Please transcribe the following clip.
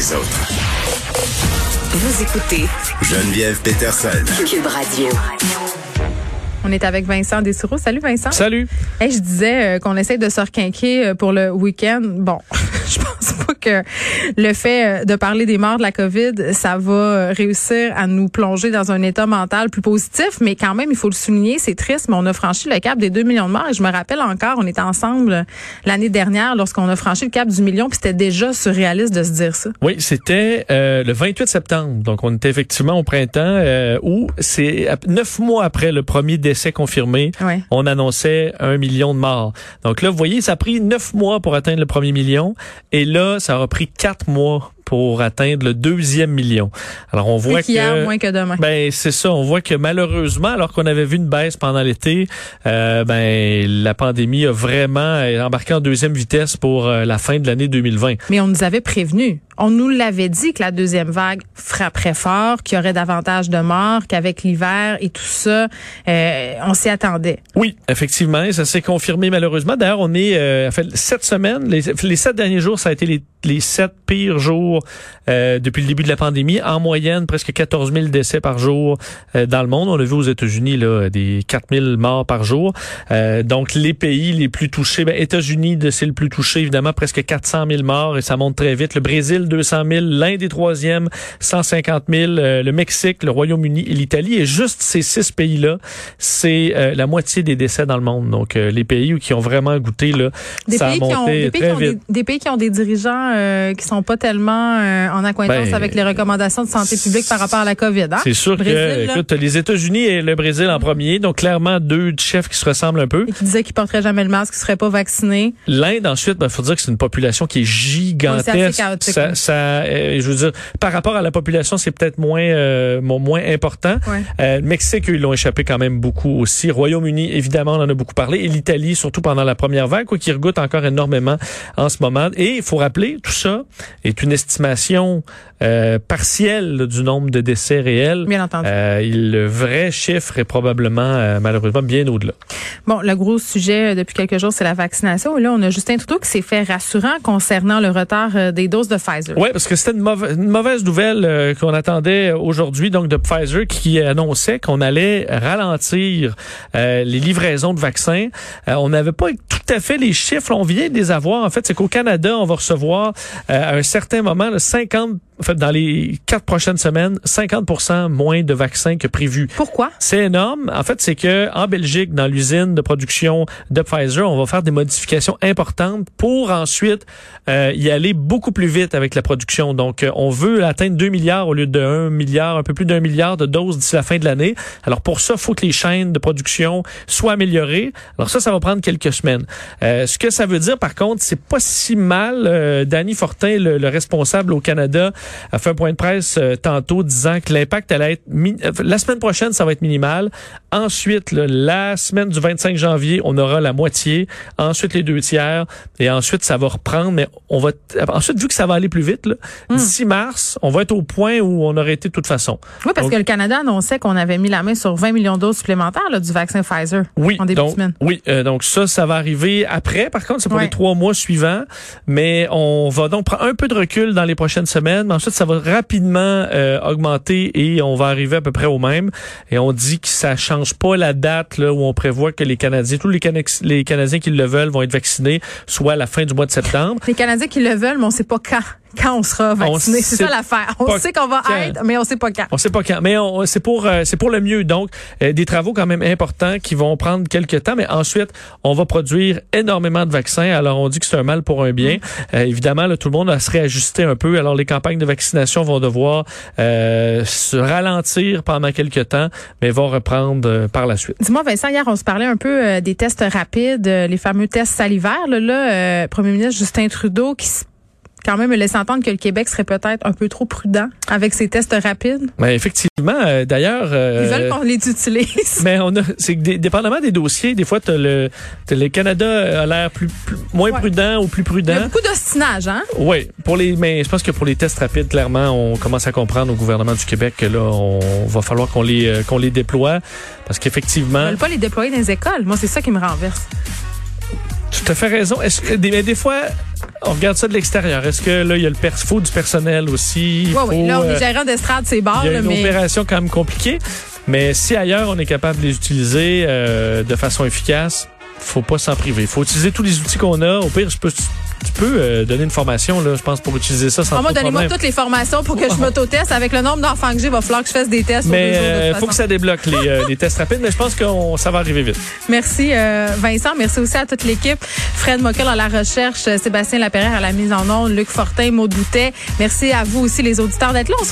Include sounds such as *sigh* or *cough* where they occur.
les autres. Vous écoutez Geneviève Peterson. Cube Radio. On est avec Vincent Dessureau. Salut Vincent. Salut. Hey, je disais euh, qu'on essaye de se requinquer euh, pour le week-end. Bon, *laughs* que le fait euh, de parler des morts de la COVID, ça va réussir à nous plonger dans un état mental plus positif, mais quand même, il faut le souligner, c'est triste, mais on a franchi le cap des 2 millions de morts et je me rappelle encore, on était ensemble l'année dernière lorsqu'on a franchi le cap du million, puis c'était déjà surréaliste de se dire ça. Oui, c'était euh, le 28 septembre, donc on était effectivement au printemps euh, où c'est neuf mois après le premier décès confirmé, Ouais. on annonçait un million de morts. Donc là, vous voyez, ça a pris neuf mois pour atteindre le premier million, et là, ça aura pris quatre mois pour atteindre le deuxième million. Alors on voit que moins que demain. Ben c'est ça, on voit que malheureusement, alors qu'on avait vu une baisse pendant l'été, euh, ben la pandémie a vraiment euh, embarqué en deuxième vitesse pour euh, la fin de l'année 2020. Mais on nous avait prévenu. On nous l'avait dit que la deuxième vague frapperait fort, qu'il y aurait davantage de morts, qu'avec l'hiver et tout ça, euh, on s'y attendait. Oui, effectivement, et ça s'est confirmé malheureusement. D'ailleurs, on est euh, en fait sept semaines, les, les sept derniers jours, ça a été les, les sept pires jours euh, depuis le début de la pandémie. En moyenne, presque 14 000 décès par jour euh, dans le monde. On a vu aux États-Unis là des 4 000 morts par jour. Euh, donc les pays les plus touchés, ben, États-Unis, c'est le plus touché évidemment, presque 400 000 morts et ça monte très vite. Le Brésil, 200 000, l'Inde est troisième, 150 000, euh, le Mexique, le Royaume-Uni et l'Italie. Et juste ces six pays-là, c'est euh, la moitié des décès dans le monde. Donc euh, les pays qui ont vraiment goûté là, Des ça pays, a qui ont, monté des, pays qui très ont des, vite. des pays qui ont des dirigeants euh, qui sont pas tellement euh, en acquaintance Ben, avec les recommandations de santé publique par rapport à la COVID. Hein? C'est sûr Brésil, que, écoute, les États-Unis et le Brésil en premier, donc clairement deux chefs qui se ressemblent un peu. Et qui disaient qu'ils porteraient jamais le masque, qu'ils seraient pas vaccinés. L'Inde, ensuite, il faut dire que c'est une population qui est gigantesque. c'est assez chaotique, ça, hein. ça, euh, je veux dire, par rapport à la population, c'est peut-être moins, euh, mo- moins important. Ouais. Euh, Mexique, ils l'ont échappé quand même beaucoup aussi. Royaume-Uni, évidemment, on en a beaucoup parlé. Et l'Italie, surtout pendant la première vague, quoi, qui regoute encore énormément en ce moment. Et il faut rappeler, tout ça est une estimation euh, partielle là, du nombre de décès réels. Bien entendu. Euh, le vrai chiffre est probablement, euh, malheureusement, bien au-delà. Bon, le gros sujet depuis quelques jours, c'est la vaccination. Et là, on a Justin Trudeau qui s'est fait rassurant concernant le retard des doses de Pfizer. Oui, parce que c'était une, mauvaise- une mauvaise nouvelle qu'on attendait aujourd'hui, donc de Pfizer, qui annonçait qu'on allait ralentir les livraisons de vaccins. On n'avait pas tout à fait les chiffres, on vient de les avoir. En fait, c'est qu'au Canada, on va recevoir à un certain moment là, 50, en fait, dans les quatre prochaines semaines, 50 moins de vaccins que prévu. Pourquoi? C'est énorme. En fait, c'est que en Belgique, dans l'usine de production de Pfizer, on va faire des modifications importantes pour ensuite euh, y aller beaucoup plus vite avec la production. Donc, euh, on veut atteindre 2 milliards au lieu de 1 milliard, un peu plus d'un milliard de doses d'ici la fin de l'année. Alors, pour ça, il faut que les chaînes de production soient améliorées. Alors ça, ça va prendre quelques semaines. Euh, ce que ça veut dire, par contre, c'est pas si mal. Euh, Danny Fortin, le, le responsable au Canada, a fait un point de presse euh, tantôt disant que l'impact allait être mi- euh, la semaine prochaine, ça va être minimal. Ensuite, là, la semaine du 25 janvier, on aura la moitié. Ensuite, les deux tiers. Et ensuite, ça va reprendre. Mais on va t- ensuite, vu que ça va aller plus vite, là, d'ici mars, on va être au point où on aurait été de toute façon. Oui, parce Donc- que le Canada annonçait qu'on avait mis la main sur 20 millions de doses supplémentaires là, du vaccin Pfizer Oui, en début donc, de semaine. oui, euh, donc ça, ça va arriver après. Par contre, c'est pour Ouais. les trois mois suivants. Mais on va donc prendre un peu de recul dans les prochaines semaines. Mais ensuite, ça va rapidement euh, augmenter et on va arriver à peu près au même. Et on dit que ça change pas la date là où on prévoit que les Canadiens, tous les, les Canadiens qui le veulent vont être vaccinés, soit à la fin du mois de septembre. Les Canadiens qui le veulent, mais on sait pas quand, quand on sera vacciné. C'est ça l'affaire. On sait qu'on va être, mais on sait pas quand. On sait pas quand, mais on- c'est pour euh, c'est pour le mieux. Donc euh, des travaux quand même importants qui vont prendre quelques temps, mais ensuite on va produire énormément de vaccins. Alors on dit que c'est un mal pour un bien. Euh, évidemment, là, tout le monde va se réajuster un peu. Alors les campagnes de vaccination vont devoir euh, se ralentir pendant quelques temps, mais vont reprendre euh, par la suite. Dis-moi, Vincent, hier, on se parlait un peu euh, des tests rapides, euh, les fameux tests salivaires. Là, là euh, Premier ministre Justin Trudeau qui s- quand même laisse entendre que le Québec serait peut-être un peu trop prudent avec ses tests rapides. Mais effectivement, euh, d'ailleurs. Ils euh, veulent qu'on les utilise. *laughs* Mais on a, c'est que dé- dépendamment des dossiers, des fois, t'as le, t'as le Canada a l'air plus, plus- moins Ouais. prudent ou plus Il y prudent. a beaucoup d'ostinage, hein? Oui, pour les, mais je pense que pour les tests rapides, clairement, on commence à comprendre au gouvernement du Québec que là, on va falloir qu'on les, euh, qu'on les déploie, parce Ils qu'effectivement, veulent pas les déployer dans les écoles. Moi, c'est ça qui me renverse. Tu as fait raison. Est-ce que des, mais des fois, on regarde ça de l'extérieur. Est-ce que là, il y a le pers faut du personnel aussi? Oui, oui. Là, on euh, est gérant d'estrade, c'est barre, il y a une mais. opération quand même compliquée. Mais si ailleurs, on est capable de les utiliser euh, de façon efficace, faut pas s'en priver. faut utiliser tous les outils qu'on a. Au pire, je peux, tu peux euh, donner une formation, là, je pense, pour utiliser ça sans Ah, moi, donnez-moi toutes les formations pour que je m'auto-teste. Avec le nombre d'enfants que j'ai, il va falloir que je fasse des tests. Mais de euh, faut que ça débloque les, euh, les tests rapides, mais je pense que ça va arriver vite. Merci euh, Vincent, merci aussi à toute l'équipe. Fred Mockel à la recherche, Sébastien Lapierre à la mise en onde, Luc Fortin, Maud Boutet. Merci à vous aussi les auditeurs d'être là. On se